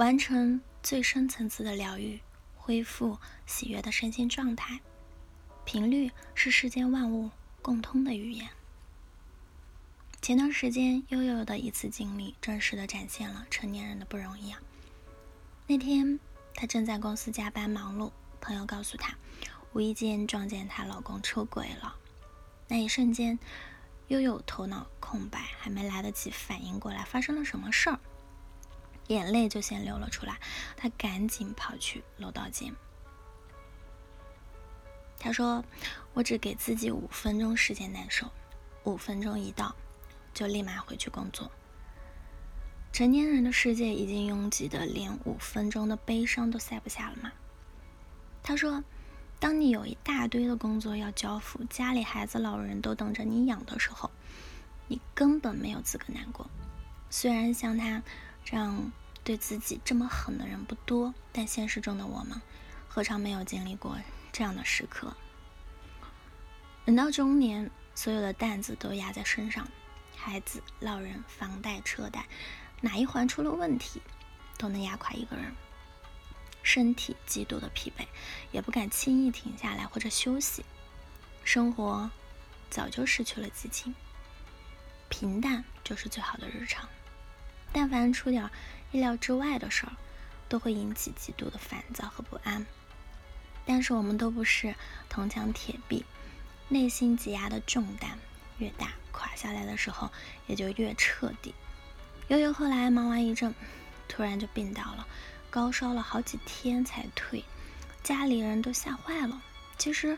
完成最深层次的疗愈，恢复喜悦的身心状态。频率是世间万物共通的语言。前段时间，悠悠的一次经历，真实的展现了成年人的不容易啊。那天，她正在公司加班忙碌，朋友告诉她，无意间撞见她老公出轨了。那一瞬间，悠悠头脑空白，还没来得及反应过来发生了什么事儿，眼泪就先流了出来。他赶紧跑去楼道间。他说：“我只给自己五分钟时间难受，五分钟一到。”就立马回去工作。成年人的世界已经拥挤的连五分钟的悲伤都塞不下了吗？他说：“当你有一大堆的工作要交付，家里孩子老人都等着你养的时候，你根本没有资格难过。虽然像他这样对自己这么狠的人不多，但现实中的我们，何尝没有经历过这样的时刻？人到中年，所有的担子都压在身上。”孩子、老人、房贷、车贷，哪一环出了问题，都能压垮一个人。身体极度的疲惫，也不敢轻易停下来或者休息。生活早就失去了激情，平淡就是最好的日常。但凡出点意料之外的事儿，都会引起极度的烦躁和不安。但是我们都不是铜墙铁壁，内心挤压的重担越大。垮下来的时候，也就越彻底。悠悠后来忙完一阵，突然就病倒了，高烧了好几天才退，家里人都吓坏了。其实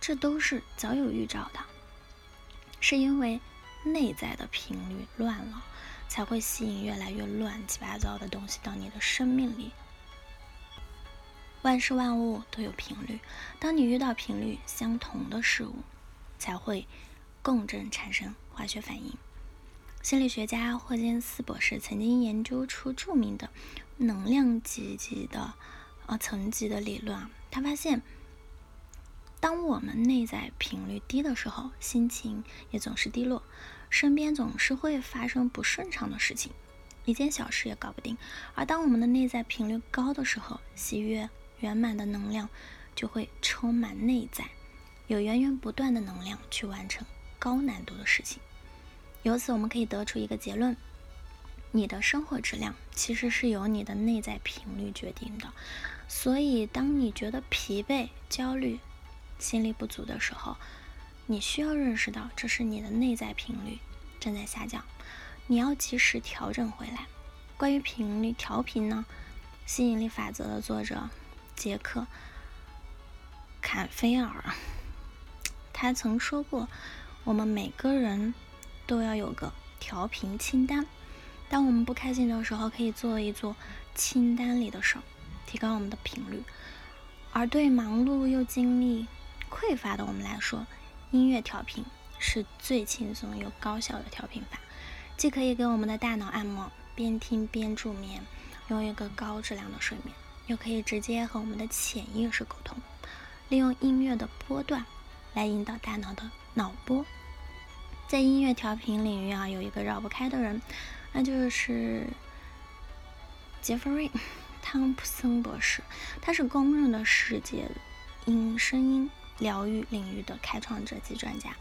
这都是早有预兆的，是因为内在的频率乱了，才会吸引越来越乱七八糟的东西到你的生命里。万事万物都有频率，当你遇到频率相同的事物，才会。共振产生化学反应。心理学家霍金斯博士曾经研究出著名的能量级级的呃层级的理论。他发现，当我们内在频率低的时候，心情也总是低落，身边总是会发生不顺畅的事情，一件小事也搞不定。而当我们的内在频率高的时候，喜悦圆满的能量就会充满内在，有源源不断的能量去完成。高难度的事情，由此我们可以得出一个结论：你的生活质量其实是由你的内在频率决定的。所以，当你觉得疲惫、焦虑、心力不足的时候，你需要认识到这是你的内在频率正在下降，你要及时调整回来。关于频率调频呢，《吸引力法则》的作者杰克·坎菲尔，他曾说过。我们每个人都要有个调频清单。当我们不开心的时候，可以做一做清单里的事儿，提高我们的频率。而对忙碌又精力匮乏的我们来说，音乐调频是最轻松又高效的调频法，既可以给我们的大脑按摩，边听边助眠，拥有一个高质量的睡眠，又可以直接和我们的潜意识沟通，利用音乐的波段来引导大脑的。脑波，在音乐调频领域啊，有一个绕不开的人，那就是杰弗瑞·汤普森博士。他是公认的世界音声音疗愈领域的开创者及专家，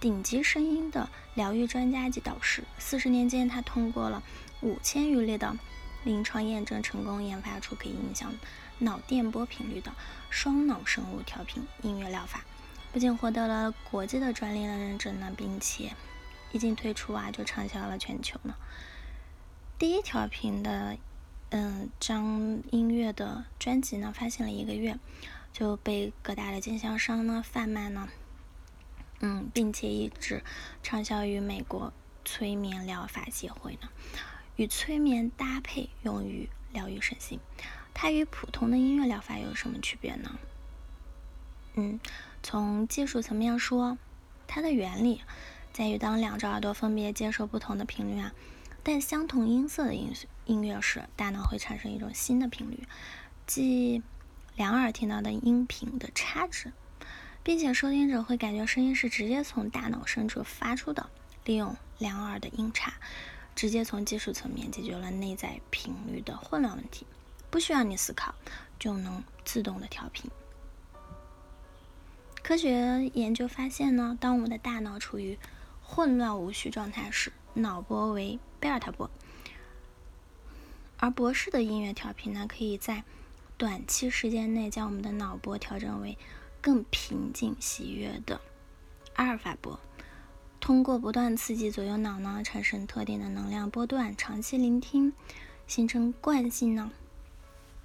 顶级声音的疗愈专家及导师。四十年间，他通过了五千余例的临床验证，成功研发出可以影响脑电波频率的双脑生物调频音乐疗法。不仅获得了国际的专利的认证呢，并且一经推出啊，就畅销了全球呢。第一调频的嗯张音乐的专辑呢，发行了一个月就被各大的经销商呢贩卖呢，嗯，并且一直畅销于美国催眠疗法协会呢，与催眠搭配用于疗愈身心。它与普通的音乐疗法有什么区别呢？嗯。从技术层面说，它的原理在于当两只耳朵分别接受不同的频率啊，但相同音色的音音乐时，大脑会产生一种新的频率，即两耳听到的音频的差值，并且收听者会感觉声音是直接从大脑深处发出的。利用两耳的音差，直接从技术层面解决了内在频率的混乱问题，不需要你思考就能自动的调频。科学研究发现呢，当我们的大脑处于混乱无序状态时，脑波为贝尔塔波，而博士的音乐调频呢，可以在短期时间内将我们的脑波调整为更平静、喜悦的阿尔法波。通过不断刺激左右脑呢，产生特定的能量波段，长期聆听，形成惯性呢，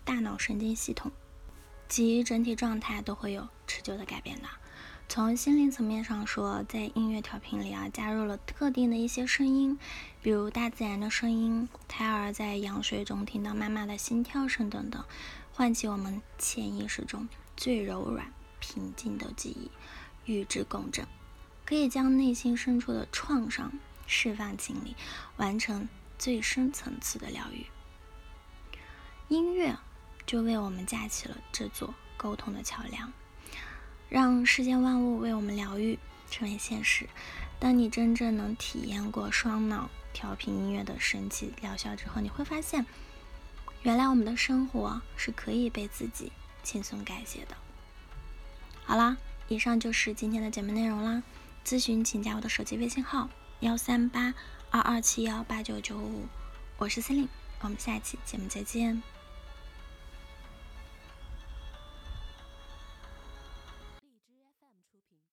大脑神经系统及整体状态都会有持久的改变的。从心灵层面上说，在音乐调频里啊，加入了特定的一些声音，比如大自然的声音，胎儿在羊水中听到妈妈的心跳声等等，唤起我们潜意识中最柔软、平静的记忆，与之共振。可以将内心深处的创伤释放清理，完成最深层次的疗愈。音乐就为我们架起了这座沟通的桥梁，让世间万物为我们疗愈成为现实。当你真正能体验过双脑调频音乐的神奇疗效之后，你会发现，原来我们的生活是可以被自己轻松改写的。好啦，以上就是今天的节目内容啦。咨询请加我的手机微信号幺三八二二七幺八九九五，我是司令，我们下期节目再见。